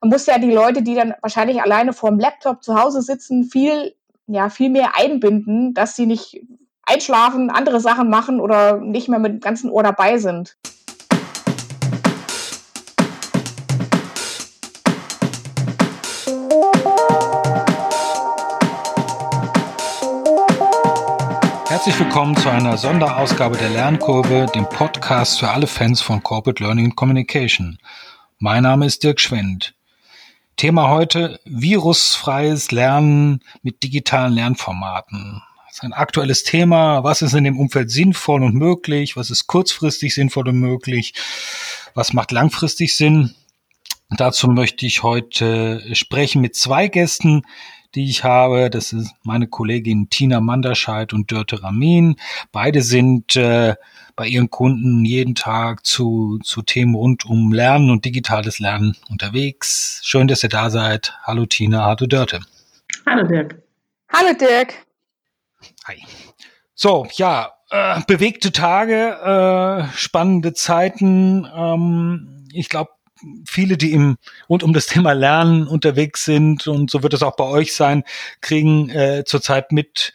man muss ja die Leute, die dann wahrscheinlich alleine vorm Laptop zu Hause sitzen, viel, ja, viel mehr einbinden, dass sie nicht einschlafen, andere Sachen machen oder nicht mehr mit dem ganzen Ohr dabei sind. Herzlich willkommen zu einer Sonderausgabe der Lernkurve, dem Podcast für alle Fans von Corporate Learning and Communication. Mein Name ist Dirk Schwendt. Thema heute virusfreies Lernen mit digitalen Lernformaten. Das ist ein aktuelles Thema. Was ist in dem Umfeld sinnvoll und möglich? Was ist kurzfristig sinnvoll und möglich? Was macht langfristig Sinn? Dazu möchte ich heute sprechen mit zwei Gästen, die ich habe. Das ist meine Kollegin Tina Manderscheid und Dörte Ramin. Beide sind äh, bei ihren Kunden jeden Tag zu, zu Themen rund um Lernen und digitales Lernen unterwegs. Schön, dass ihr da seid. Hallo Tina, hallo Dörte. Hallo Dirk. Hallo Dirk. Hi. So, ja, äh, bewegte Tage, äh, spannende Zeiten. Ähm, ich glaube, viele, die im rund um das Thema Lernen unterwegs sind und so wird es auch bei euch sein, kriegen äh, zurzeit mit,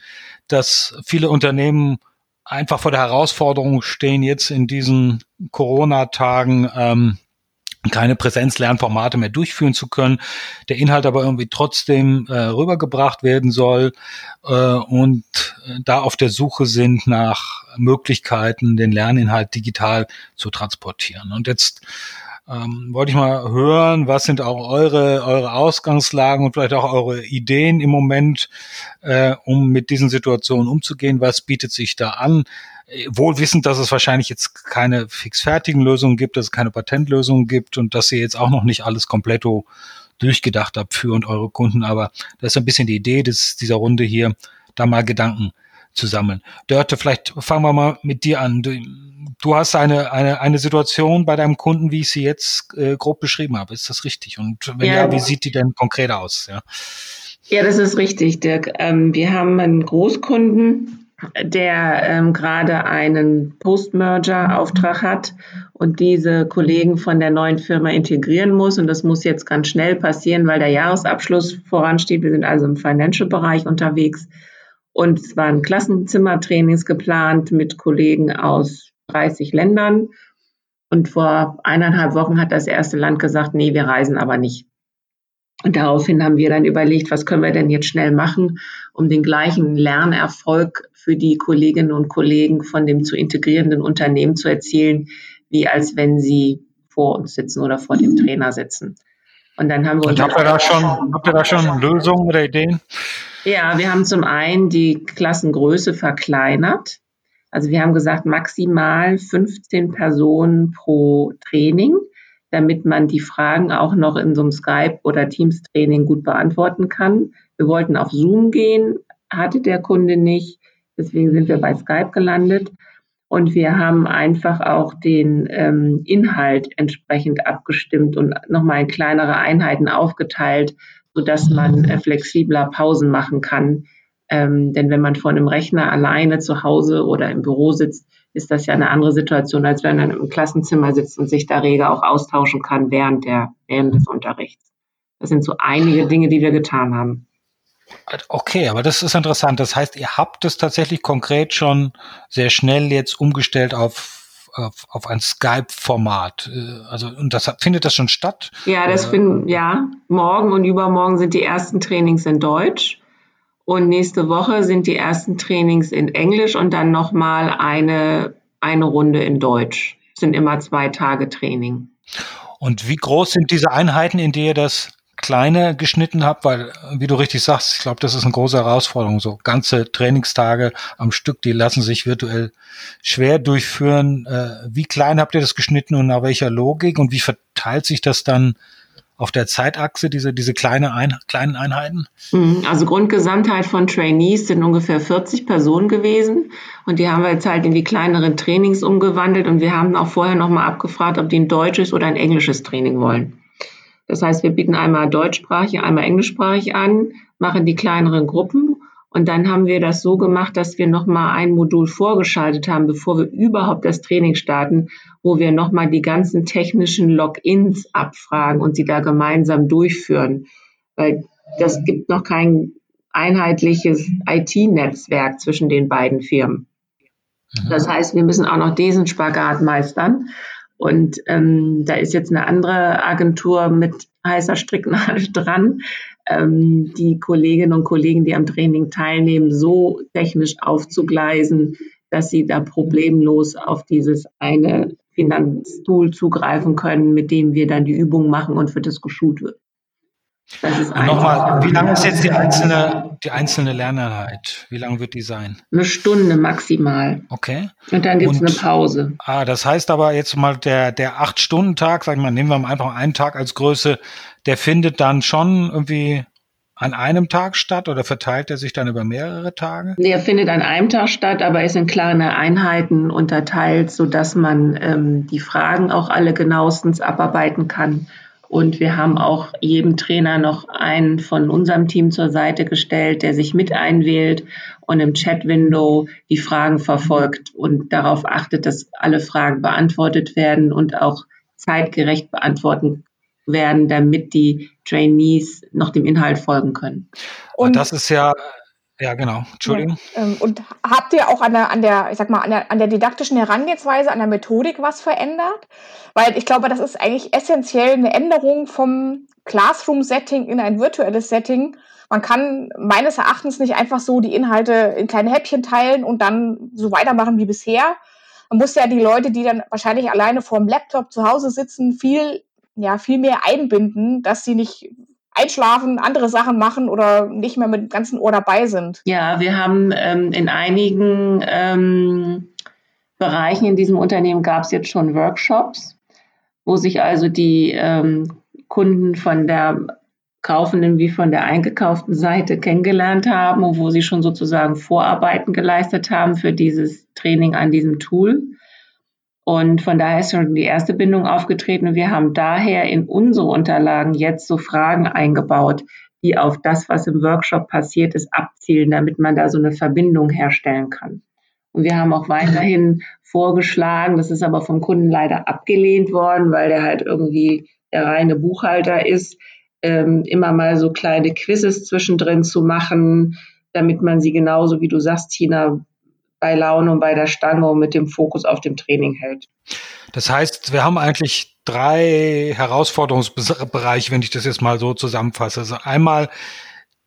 dass viele Unternehmen einfach vor der Herausforderung stehen, jetzt in diesen Corona-Tagen ähm, keine Präsenzlernformate mehr durchführen zu können, der Inhalt aber irgendwie trotzdem äh, rübergebracht werden soll äh, und äh, da auf der Suche sind nach Möglichkeiten, den Lerninhalt digital zu transportieren. Und jetzt ähm, wollte ich mal hören, was sind auch eure, eure Ausgangslagen und vielleicht auch eure Ideen im Moment, äh, um mit diesen Situationen umzugehen? Was bietet sich da an? Äh, wohl wissend, dass es wahrscheinlich jetzt keine fixfertigen Lösungen gibt, dass es keine Patentlösungen gibt und dass ihr jetzt auch noch nicht alles komplett durchgedacht habt für und eure Kunden. Aber das ist ein bisschen die Idee des, dieser Runde hier, da mal Gedanken zu sammeln. Dörte, vielleicht fangen wir mal mit dir an. Du, du hast eine, eine, eine Situation bei deinem Kunden, wie ich sie jetzt äh, grob beschrieben habe. Ist das richtig? Und wenn ja, ja wie sieht die denn konkret aus? Ja, ja das ist richtig, Dirk. Ähm, wir haben einen Großkunden, der ähm, gerade einen Post-Merger-Auftrag hat und diese Kollegen von der neuen Firma integrieren muss. Und das muss jetzt ganz schnell passieren, weil der Jahresabschluss voransteht. Wir sind also im Financial-Bereich unterwegs. Und es waren Klassenzimmertrainings geplant mit Kollegen aus 30 Ländern. Und vor eineinhalb Wochen hat das erste Land gesagt, nee, wir reisen aber nicht. Und daraufhin haben wir dann überlegt, was können wir denn jetzt schnell machen, um den gleichen Lernerfolg für die Kolleginnen und Kollegen von dem zu integrierenden Unternehmen zu erzielen, wie als wenn sie vor uns sitzen oder vor dem Trainer sitzen. Und dann haben wir uns. Habt ihr da schon, habt ihr da schon Lösungen oder Ideen? Ja, wir haben zum einen die Klassengröße verkleinert. Also wir haben gesagt, maximal 15 Personen pro Training, damit man die Fragen auch noch in so einem Skype- oder Teams-Training gut beantworten kann. Wir wollten auf Zoom gehen, hatte der Kunde nicht. Deswegen sind wir bei Skype gelandet. Und wir haben einfach auch den ähm, Inhalt entsprechend abgestimmt und nochmal in kleinere Einheiten aufgeteilt, sodass man äh, flexibler Pausen machen kann, ähm, denn wenn man vor einem Rechner alleine zu Hause oder im Büro sitzt, ist das ja eine andere Situation, als wenn man im Klassenzimmer sitzt und sich da rege auch austauschen kann während, der, während des Unterrichts. Das sind so einige Dinge, die wir getan haben. Okay, aber das ist interessant. Das heißt, ihr habt es tatsächlich konkret schon sehr schnell jetzt umgestellt auf, auf, auf ein Skype-Format. Äh, also, und das findet das schon statt? Ja, das finden, ja. Morgen und übermorgen sind die ersten Trainings in Deutsch. Und nächste Woche sind die ersten Trainings in Englisch und dann nochmal eine, eine Runde in Deutsch. Das sind immer zwei Tage Training. Und wie groß sind diese Einheiten, in die ihr das kleine geschnitten habt? Weil, wie du richtig sagst, ich glaube, das ist eine große Herausforderung. So ganze Trainingstage am Stück, die lassen sich virtuell schwer durchführen. Äh, wie klein habt ihr das geschnitten und nach welcher Logik? Und wie verteilt sich das dann auf der Zeitachse, diese, diese kleine Ein kleinen Einheiten? Mhm, also Grundgesamtheit von Trainees sind ungefähr 40 Personen gewesen. Und die haben wir jetzt halt in die kleineren Trainings umgewandelt. Und wir haben auch vorher nochmal abgefragt, ob die ein deutsches oder ein englisches Training wollen. Das heißt, wir bieten einmal deutschsprachig, einmal englischsprachig an, machen die kleineren Gruppen Und dann haben wir das so gemacht, dass wir nochmal ein Modul vorgeschaltet haben, bevor wir überhaupt das Training starten, wo wir nochmal die ganzen technischen Logins abfragen und sie da gemeinsam durchführen. Weil das gibt noch kein einheitliches IT-Netzwerk zwischen den beiden Firmen. Mhm. Das heißt, wir müssen auch noch diesen Spagat meistern. Und ähm, da ist jetzt eine andere Agentur mit heißer Stricknadel dran, ähm, die Kolleginnen und Kollegen, die am Training teilnehmen, so technisch aufzugleisen, dass sie da problemlos auf dieses eine Finanztool zugreifen können, mit dem wir dann die Übungen machen und für das geschult wird. Nochmal, wie lange ist jetzt die einzelne, die einzelne Lerneinheit? Wie lange wird die sein? Eine Stunde maximal. Okay. Und dann gibt es eine Pause. Ah, das heißt aber jetzt mal der, der Acht-Stunden-Tag, sag ich mal, nehmen wir mal einfach einen Tag als Größe, der findet dann schon irgendwie an einem Tag statt oder verteilt er sich dann über mehrere Tage? Der findet an einem Tag statt, aber ist in kleine Einheiten unterteilt, sodass man ähm, die Fragen auch alle genauestens abarbeiten kann und wir haben auch jedem Trainer noch einen von unserem Team zur Seite gestellt, der sich mit einwählt und im Chat-Window die Fragen verfolgt und darauf achtet, dass alle Fragen beantwortet werden und auch zeitgerecht beantworten werden, damit die Trainees noch dem Inhalt folgen können. Und das ist ja ja, genau. Entschuldigung. Ja, ähm, und habt ihr auch an der, an der, ich sag mal, an der, an der didaktischen Herangehensweise, an der Methodik was verändert? Weil ich glaube, das ist eigentlich essentiell eine Änderung vom Classroom-Setting in ein virtuelles Setting. Man kann meines Erachtens nicht einfach so die Inhalte in kleine Häppchen teilen und dann so weitermachen wie bisher. Man muss ja die Leute, die dann wahrscheinlich alleine vor dem Laptop zu Hause sitzen, viel, ja, viel mehr einbinden, dass sie nicht einschlafen, andere Sachen machen oder nicht mehr mit dem ganzen Ohr dabei sind. Ja, wir haben ähm, in einigen ähm, Bereichen in diesem Unternehmen gab es jetzt schon Workshops, wo sich also die ähm, Kunden von der kaufenden wie von der eingekauften Seite kennengelernt haben und wo sie schon sozusagen Vorarbeiten geleistet haben für dieses Training an diesem Tool. Und von daher ist schon die erste Bindung aufgetreten. Und wir haben daher in unsere Unterlagen jetzt so Fragen eingebaut, die auf das, was im Workshop passiert ist, abzielen, damit man da so eine Verbindung herstellen kann. Und wir haben auch weiterhin vorgeschlagen, das ist aber vom Kunden leider abgelehnt worden, weil der halt irgendwie der reine Buchhalter ist, ähm, immer mal so kleine Quizzes zwischendrin zu machen, damit man sie genauso, wie du sagst, Tina, bei Laune und bei der Stange und mit dem Fokus auf dem Training hält. Das heißt, wir haben eigentlich drei Herausforderungsbereiche, wenn ich das jetzt mal so zusammenfasse. Also einmal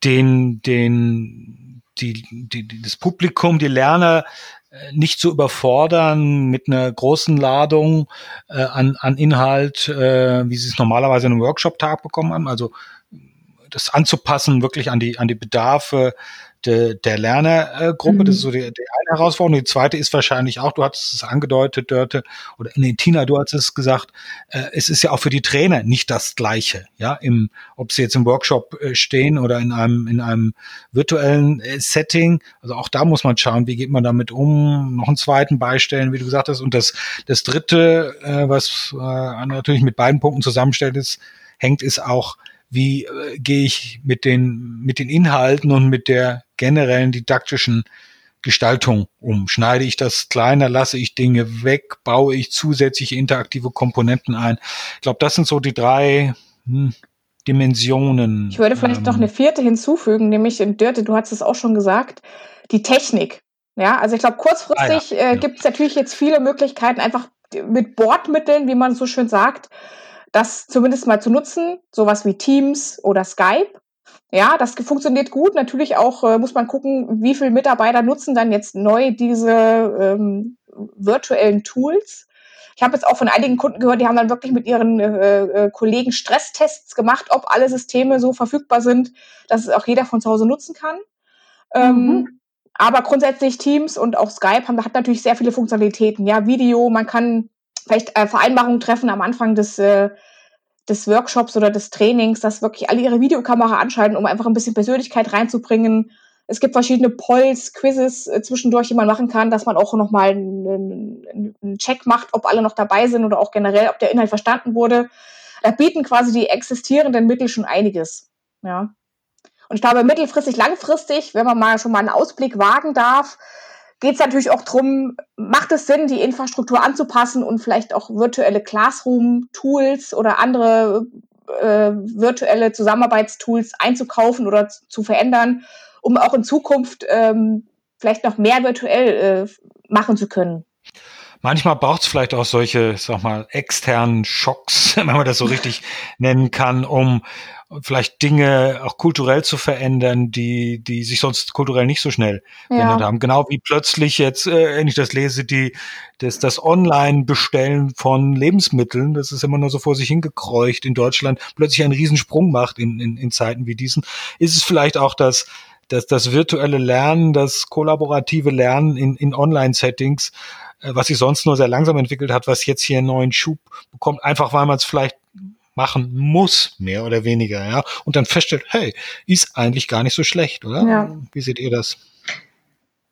den, den, die, die, das Publikum, die Lerner äh, nicht zu überfordern mit einer großen Ladung äh, an, an Inhalt, äh, wie sie es normalerweise in einem Workshop-Tag bekommen haben. Also das anzupassen wirklich an die, an die Bedarfe de, der Lernergruppe. Mhm. Das ist so die, die eine Herausforderung. Die zweite ist wahrscheinlich auch, du hattest es angedeutet, Dörte, oder nee, Tina, du hast es gesagt, äh, es ist ja auch für die Trainer nicht das Gleiche, ja, im, ob sie jetzt im Workshop äh, stehen oder in einem, in einem virtuellen äh, Setting. Also auch da muss man schauen, wie geht man damit um, noch einen zweiten beistellen, wie du gesagt hast. Und das, das dritte, äh, was äh, natürlich mit beiden Punkten zusammenstellt ist, hängt, ist auch, wie äh, gehe ich mit den, mit den Inhalten und mit der generellen didaktischen Gestaltung um? Schneide ich das kleiner, lasse ich Dinge weg, baue ich zusätzliche interaktive Komponenten ein? Ich glaube, das sind so die drei hm, Dimensionen. Ich würde vielleicht ähm, noch eine vierte hinzufügen, nämlich in Dörte, du hast es auch schon gesagt, die Technik. Ja, also ich glaube, kurzfristig ah, ja. äh, ja. gibt es natürlich jetzt viele Möglichkeiten, einfach mit Bordmitteln, wie man so schön sagt, das zumindest mal zu nutzen, sowas wie Teams oder Skype. Ja, das funktioniert gut. Natürlich auch äh, muss man gucken, wie viele Mitarbeiter nutzen dann jetzt neu diese ähm, virtuellen Tools. Ich habe jetzt auch von einigen Kunden gehört, die haben dann wirklich mit ihren äh, äh, Kollegen Stresstests gemacht, ob alle Systeme so verfügbar sind, dass es auch jeder von zu Hause nutzen kann. Ähm, mhm. aber grundsätzlich Teams und auch Skype haben, hat natürlich sehr viele Funktionalitäten. Ja, Video, man kann vielleicht äh, Vereinbarungen treffen am Anfang des, äh, des Workshops oder des Trainings, dass wirklich alle ihre Videokamera anschalten, um einfach ein bisschen Persönlichkeit reinzubringen. Es gibt verschiedene Polls, Quizzes äh, zwischendurch, die man machen kann, dass man auch nochmal einen, einen Check macht, ob alle noch dabei sind oder auch generell, ob der Inhalt verstanden wurde. Da bieten quasi die existierenden Mittel schon einiges. Ja. Und ich glaube, mittelfristig, langfristig, wenn man mal schon mal einen Ausblick wagen darf, geht es natürlich auch darum, macht es Sinn, die Infrastruktur anzupassen und vielleicht auch virtuelle Classroom-Tools oder andere äh, virtuelle Zusammenarbeitstools einzukaufen oder zu verändern, um auch in Zukunft ähm, vielleicht noch mehr virtuell äh, machen zu können. Manchmal braucht es vielleicht auch solche, sag mal, externen Schocks, wenn man das so richtig nennen kann, um vielleicht Dinge auch kulturell zu verändern, die, die sich sonst kulturell nicht so schnell ja. verändert haben. Genau wie plötzlich jetzt, äh, wenn ich das lese, die, das, das Online-Bestellen von Lebensmitteln, das ist immer nur so vor sich hingekreucht in Deutschland, plötzlich einen Riesensprung macht in, in, in Zeiten wie diesen. Ist es vielleicht auch das, das, das virtuelle Lernen, das kollaborative Lernen in, in Online-Settings, äh, was sich sonst nur sehr langsam entwickelt hat, was jetzt hier einen neuen Schub bekommt, einfach weil man es vielleicht machen muss, mehr oder weniger, ja, und dann feststellt, hey, ist eigentlich gar nicht so schlecht, oder? Ja. Wie seht ihr das?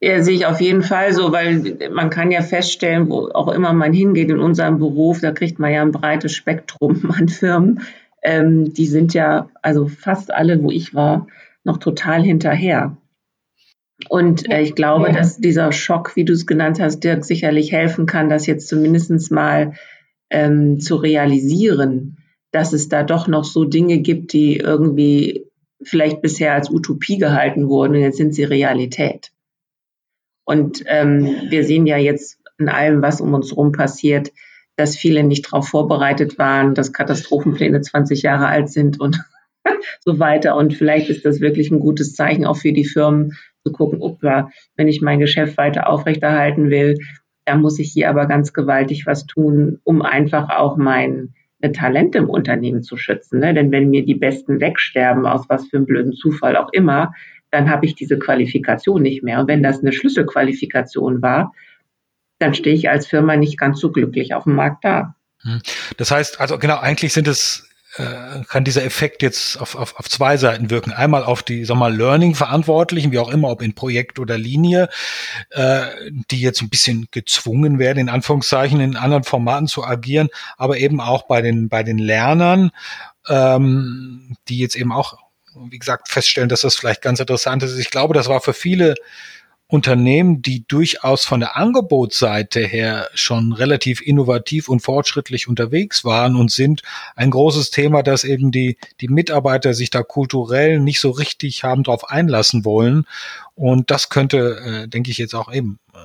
Ja, sehe ich auf jeden Fall so, weil man kann ja feststellen, wo auch immer man hingeht in unserem Beruf, da kriegt man ja ein breites Spektrum an Firmen. Ähm, die sind ja, also fast alle, wo ich war, noch total hinterher. Und äh, ich glaube, ja. dass dieser Schock, wie du es genannt hast, Dirk, sicherlich helfen kann, das jetzt zumindest mal ähm, zu realisieren, dass es da doch noch so Dinge gibt, die irgendwie vielleicht bisher als Utopie gehalten wurden und jetzt sind sie Realität. Und ähm, wir sehen ja jetzt in allem, was um uns herum passiert, dass viele nicht darauf vorbereitet waren, dass Katastrophenpläne 20 Jahre alt sind und so weiter. Und vielleicht ist das wirklich ein gutes Zeichen auch für die Firmen zu gucken, upla, wenn ich mein Geschäft weiter aufrechterhalten will, dann muss ich hier aber ganz gewaltig was tun, um einfach auch mein Talent im Unternehmen zu schützen. Ne? Denn wenn mir die Besten wegsterben, aus was für einem blöden Zufall auch immer, dann habe ich diese Qualifikation nicht mehr. Und wenn das eine Schlüsselqualifikation war, dann stehe ich als Firma nicht ganz so glücklich auf dem Markt da. Hm. Das heißt, also genau, eigentlich sind es äh, kann dieser Effekt jetzt auf, auf, auf zwei Seiten wirken. Einmal auf die, sag mal, Learning-Verantwortlichen, wie auch immer, ob in Projekt oder Linie, äh, die jetzt ein bisschen gezwungen werden, in Anführungszeichen, in anderen Formaten zu agieren, aber eben auch bei den, bei den Lernern, ähm, die jetzt eben auch, wie gesagt, feststellen, dass das vielleicht ganz interessant ist. Ich glaube, das war für viele Unternehmen, die durchaus von der Angebotsseite her schon relativ innovativ und fortschrittlich unterwegs waren und sind, ein großes Thema, dass eben die, die Mitarbeiter sich da kulturell nicht so richtig haben darauf einlassen wollen. Und das könnte, äh, denke ich, jetzt auch eben äh,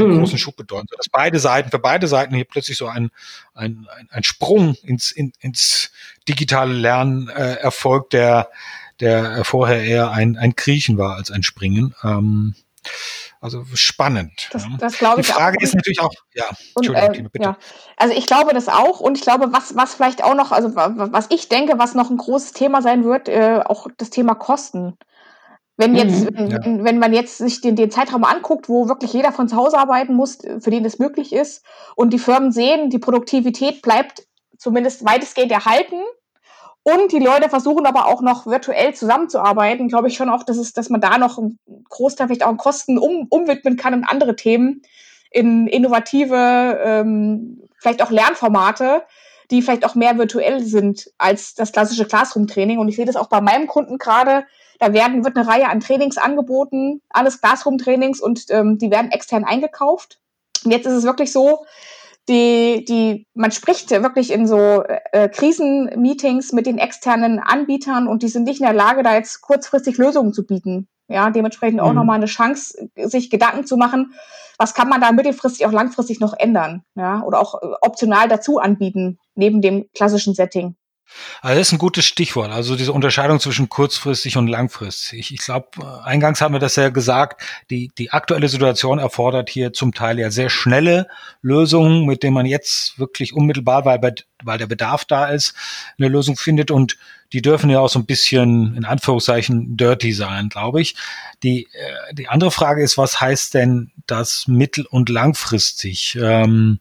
einen mhm. großen Schub bedeuten, dass beide Seiten, für beide Seiten hier plötzlich so ein, ein, ein, ein Sprung ins, in, ins digitale Lernen äh, erfolgt, der, der vorher eher ein, ein Kriechen war als ein Springen. Ähm, also spannend. Das, das glaube ich Die Frage auch. ist natürlich auch, ja, Entschuldigung, äh, bitte. Ja. Also ich glaube das auch und ich glaube, was, was vielleicht auch noch, also was ich denke, was noch ein großes Thema sein wird, äh, auch das Thema Kosten. Wenn jetzt, mhm, ja. wenn, wenn, man jetzt sich den, den Zeitraum anguckt, wo wirklich jeder von zu Hause arbeiten muss, für den das möglich ist, und die Firmen sehen, die Produktivität bleibt zumindest weitestgehend erhalten, und die Leute versuchen aber auch noch virtuell zusammenzuarbeiten, glaube ich schon auch, dass, es, dass man da noch einen Großteil vielleicht auch an Kosten um, umwidmen kann in andere Themen, in innovative, ähm, vielleicht auch Lernformate, die vielleicht auch mehr virtuell sind als das klassische Classroom-Training. Und ich sehe das auch bei meinem Kunden gerade. Da werden, wird eine Reihe an Trainings angeboten, alles Classroom-Trainings und ähm, die werden extern eingekauft. Und jetzt ist es wirklich so, die, die, man spricht wirklich in so äh, Krisenmeetings mit den externen Anbietern und die sind nicht in der Lage, da jetzt kurzfristig Lösungen zu bieten. Ja, dementsprechend auch mhm. nochmal eine Chance, sich Gedanken zu machen, was kann man da mittelfristig auch langfristig noch ändern, ja, oder auch äh, optional dazu anbieten, neben dem klassischen Setting. Also das ist ein gutes Stichwort. Also diese Unterscheidung zwischen kurzfristig und langfristig. Ich glaube, äh, eingangs haben wir das ja gesagt, die, die aktuelle Situation erfordert hier zum Teil ja sehr schnelle Lösungen, mit denen man jetzt wirklich unmittelbar, weil, weil der Bedarf da ist, eine Lösung findet. Und die dürfen ja auch so ein bisschen, in Anführungszeichen, dirty sein, glaube ich. Die, äh, die andere Frage ist, was heißt denn das mittel- und langfristig? Ähm,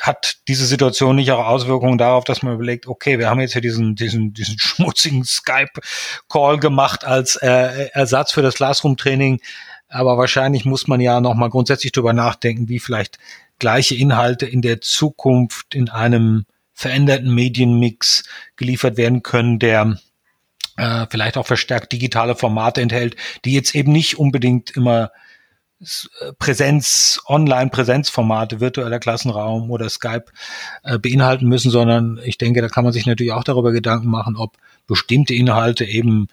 hat diese Situation nicht auch Auswirkungen darauf, dass man überlegt, okay, wir haben jetzt hier diesen, diesen, diesen schmutzigen Skype-Call gemacht als äh, Ersatz für das Classroom-Training, aber wahrscheinlich muss man ja nochmal grundsätzlich darüber nachdenken, wie vielleicht gleiche Inhalte in der Zukunft in einem veränderten Medienmix geliefert werden können, der äh, vielleicht auch verstärkt digitale Formate enthält, die jetzt eben nicht unbedingt immer Präsenz, Online-Präsenzformate, virtueller Klassenraum oder Skype äh, beinhalten müssen, sondern ich denke, da kann man sich natürlich auch darüber Gedanken machen, ob bestimmte Inhalte eben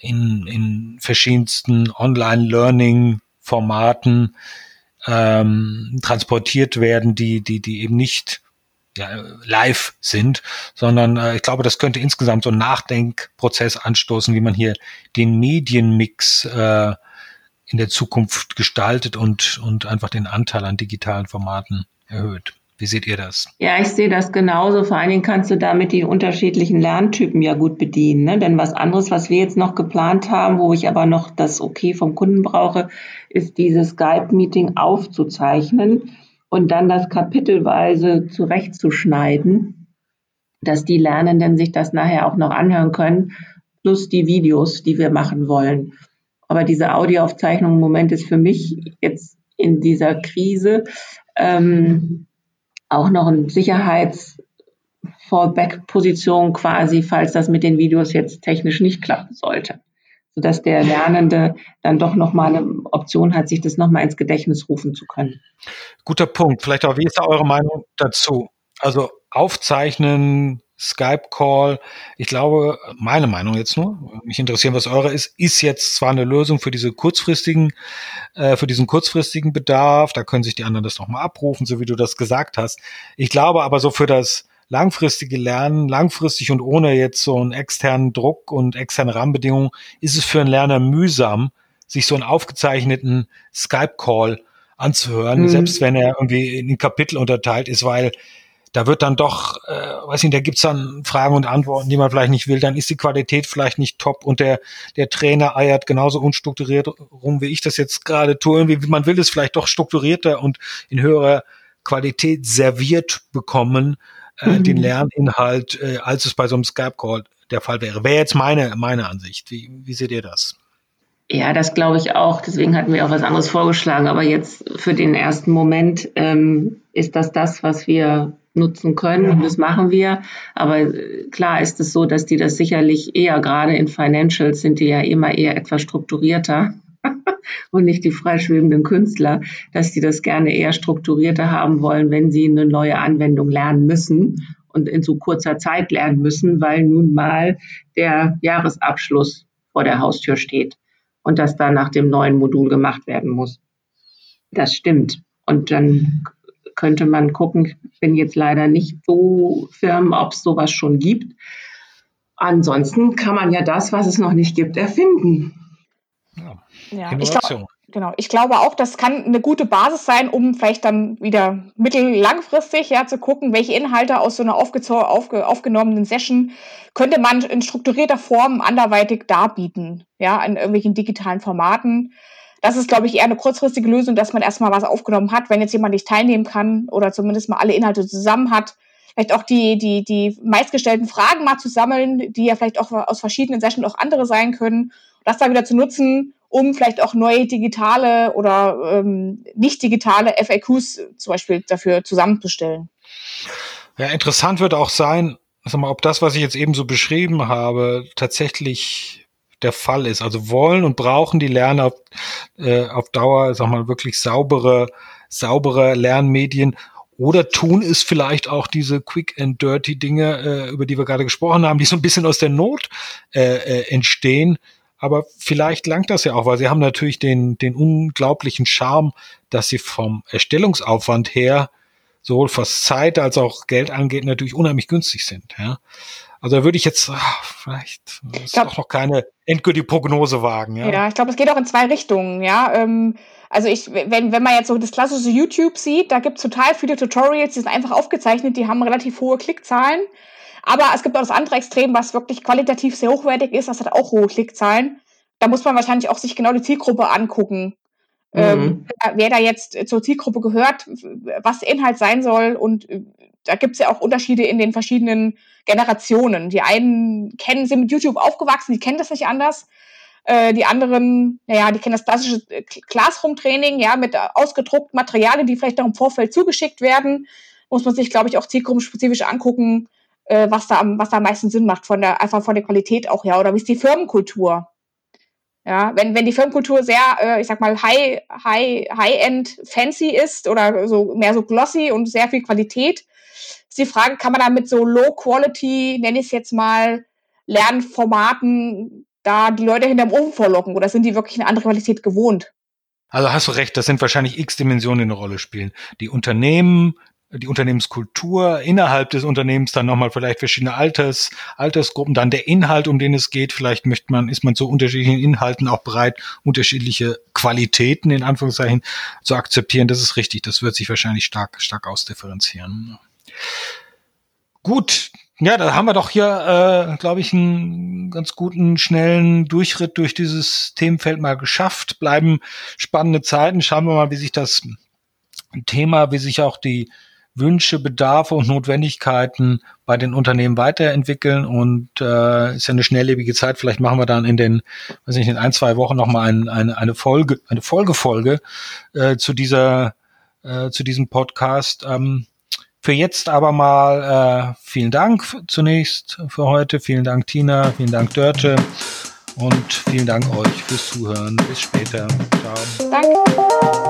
in, in verschiedensten Online-Learning-Formaten ähm, transportiert werden, die, die, die eben nicht ja, live sind, sondern äh, ich glaube, das könnte insgesamt so einen Nachdenkprozess anstoßen, wie man hier den Medienmix äh, in der Zukunft gestaltet und, und einfach den Anteil an digitalen Formaten erhöht. Wie seht ihr das? Ja, ich sehe das genauso. Vor allen Dingen kannst du damit die unterschiedlichen Lerntypen ja gut bedienen. Ne? Denn was anderes, was wir jetzt noch geplant haben, wo ich aber noch das Okay vom Kunden brauche, ist dieses Skype-Meeting aufzuzeichnen und dann das kapitelweise zurechtzuschneiden, dass die Lernenden sich das nachher auch noch anhören können, plus die Videos, die wir machen wollen. Aber diese Audioaufzeichnung im Moment ist für mich jetzt in dieser Krise ähm, auch noch ein Sicherheits- Fallback-Position quasi, falls das mit den Videos jetzt technisch nicht klappen sollte sodass der Lernende dann doch nochmal eine Option hat, sich das nochmal ins Gedächtnis rufen zu können. Guter Punkt. Vielleicht auch, wie ist da eure Meinung dazu? Also aufzeichnen, Skype-Call. Ich glaube, meine Meinung jetzt nur, mich interessieren, was eure ist, ist jetzt zwar eine Lösung für diese kurzfristigen, äh, für diesen kurzfristigen Bedarf. Da können sich die anderen das nochmal abrufen, so wie du das gesagt hast. Ich glaube aber so für das langfristige Lernen, langfristig und ohne jetzt so einen externen Druck und externe Rahmenbedingungen, ist es für einen Lerner mühsam, sich so einen aufgezeichneten Skype-Call anzuhören, mhm. selbst wenn er irgendwie in Kapitel unterteilt ist, weil da wird dann doch, äh, weiß nicht, da gibt's dann Fragen und Antworten, die man vielleicht nicht will, dann ist die Qualität vielleicht nicht top und der, der Trainer eiert genauso unstrukturiert rum, wie ich das jetzt gerade tue. Irgendwie, man will es vielleicht doch strukturierter und in höherer Qualität serviert bekommen, äh, mhm. den Lerninhalt, äh, als es bei so einem Skype-Call der Fall wäre. Wäre jetzt meine, meine Ansicht. Wie, wie seht ihr das? Ja, das glaube ich auch. Deswegen hatten wir auch was anderes vorgeschlagen. Aber jetzt für den ersten Moment ähm, ist das das, was wir nutzen können. Und das machen wir. Aber äh, klar ist es so, dass die das sicherlich eher, gerade in Financials sind die ja immer eher etwas strukturierter. und nicht die freischwebenden Künstler, dass die das gerne eher strukturierter haben wollen, wenn sie eine neue Anwendung lernen müssen und in so kurzer Zeit lernen müssen, weil nun mal der Jahresabschluss vor der Haustür steht und das dann nach dem neuen Modul gemacht werden muss. Das stimmt. Und dann könnte man gucken, ich bin jetzt leider nicht so firm, ob es sowas schon gibt. Ansonsten kann man ja das, was es noch nicht gibt, erfinden. Ja. Ja, ich glaube, genau. Ich glaube auch, das kann eine gute Basis sein, um vielleicht dann wieder mittellangfristig ja zu gucken, welche Inhalte aus so einer aufge aufgenommenen Session könnte man in strukturierter Form anderweitig darbieten, ja, in irgendwelchen digitalen Formaten. Das ist, glaube ich, eher eine kurzfristige Lösung, dass man erstmal was aufgenommen hat, wenn jetzt jemand nicht teilnehmen kann oder zumindest mal alle Inhalte zusammen hat. Vielleicht auch die, die, die meistgestellten Fragen mal zu sammeln, die ja vielleicht auch aus verschiedenen Sessions auch andere sein können. Das da wieder zu nutzen, um vielleicht auch neue digitale oder ähm, nicht digitale FAQs zum Beispiel dafür zusammenzustellen. Ja, interessant wird auch sein, sag mal, ob das, was ich jetzt eben so beschrieben habe, tatsächlich der Fall ist. Also wollen und brauchen die Lerner auf, äh, auf Dauer, sag mal, wirklich saubere, saubere Lernmedien oder tun es vielleicht auch diese quick and dirty Dinge, äh, über die wir gerade gesprochen haben, die so ein bisschen aus der Not äh, äh, entstehen aber vielleicht langt das ja auch, weil sie haben natürlich den, den unglaublichen Charme, dass sie vom Erstellungsaufwand her sowohl was Zeit als auch Geld angeht, natürlich unheimlich günstig sind. Ja. Also da würde ich jetzt ach, vielleicht ist glaub, auch noch keine endgültige Prognose wagen. Ja, ja ich glaube, es geht auch in zwei Richtungen. Ja, ähm, also ich, wenn, wenn man jetzt so das klassische YouTube sieht, da gibt es total viele Tutorials, die sind einfach aufgezeichnet, die haben relativ hohe Klickzahlen. Aber es gibt auch das andere Extrem, was wirklich qualitativ sehr hochwertig ist. Das hat auch hohe Klickzahlen. Da muss man wahrscheinlich auch sich genau die Zielgruppe angucken. Ähm, mhm. Ähm, wer da jetzt zur Zielgruppe gehört, was der Inhalt sein soll. Und äh, da gibt es ja auch Unterschiede in den verschiedenen Generationen. Die einen kennen, sind mit YouTube aufgewachsen, die kennen das nicht anders. Äh, die anderen, naja, die kennen das klassische äh, Classroom-Training, ja, mit ausgedruckten Materialien, die vielleicht auch im Vorfeld zugeschickt werden. Muss man sich, glaube ich, auch zielgruppenspezifisch angucken, äh, was da am, was da am meisten Sinn macht, von der, einfach von der Qualität auch her. Oder wie ist die Firmenkultur? Ja, wenn, wenn die Firmenkultur sehr, äh, ich sag mal, high, high, high-end fancy ist oder so mehr so glossy und sehr viel Qualität, ist die Frage, kann man da mit so low quality, nenne ich es jetzt mal, Lernformaten da die Leute hinterm Ofen vorlocken oder sind die wirklich eine andere Qualität gewohnt? Also hast du recht, das sind wahrscheinlich x Dimensionen, die eine Rolle spielen. Die Unternehmen, die Unternehmenskultur, innerhalb des Unternehmens dann nochmal vielleicht verschiedene Alters, Altersgruppen, dann der Inhalt, um den es geht. Vielleicht möchte man, ist man zu unterschiedlichen Inhalten auch bereit, unterschiedliche Qualitäten in Anführungszeichen zu akzeptieren. Das ist richtig. Das wird sich wahrscheinlich stark, stark ausdifferenzieren. Gut, ja, da haben wir doch hier, äh, glaube ich, einen ganz guten, schnellen Durchritt durch dieses Themenfeld mal geschafft. Bleiben spannende Zeiten. Schauen wir mal, wie sich das Thema, wie sich auch die Wünsche, Bedarfe und Notwendigkeiten bei den Unternehmen weiterentwickeln und äh, ist ja eine schnelllebige Zeit. Vielleicht machen wir dann in den, weiß nicht, in ein zwei Wochen noch mal ein, eine eine Folge, eine Folgefolge äh, zu dieser äh, zu diesem Podcast. Ähm, für jetzt aber mal äh, vielen Dank zunächst für heute. Vielen Dank Tina, vielen Dank Dörte und vielen Dank euch fürs Zuhören. Bis später. Ciao. Danke.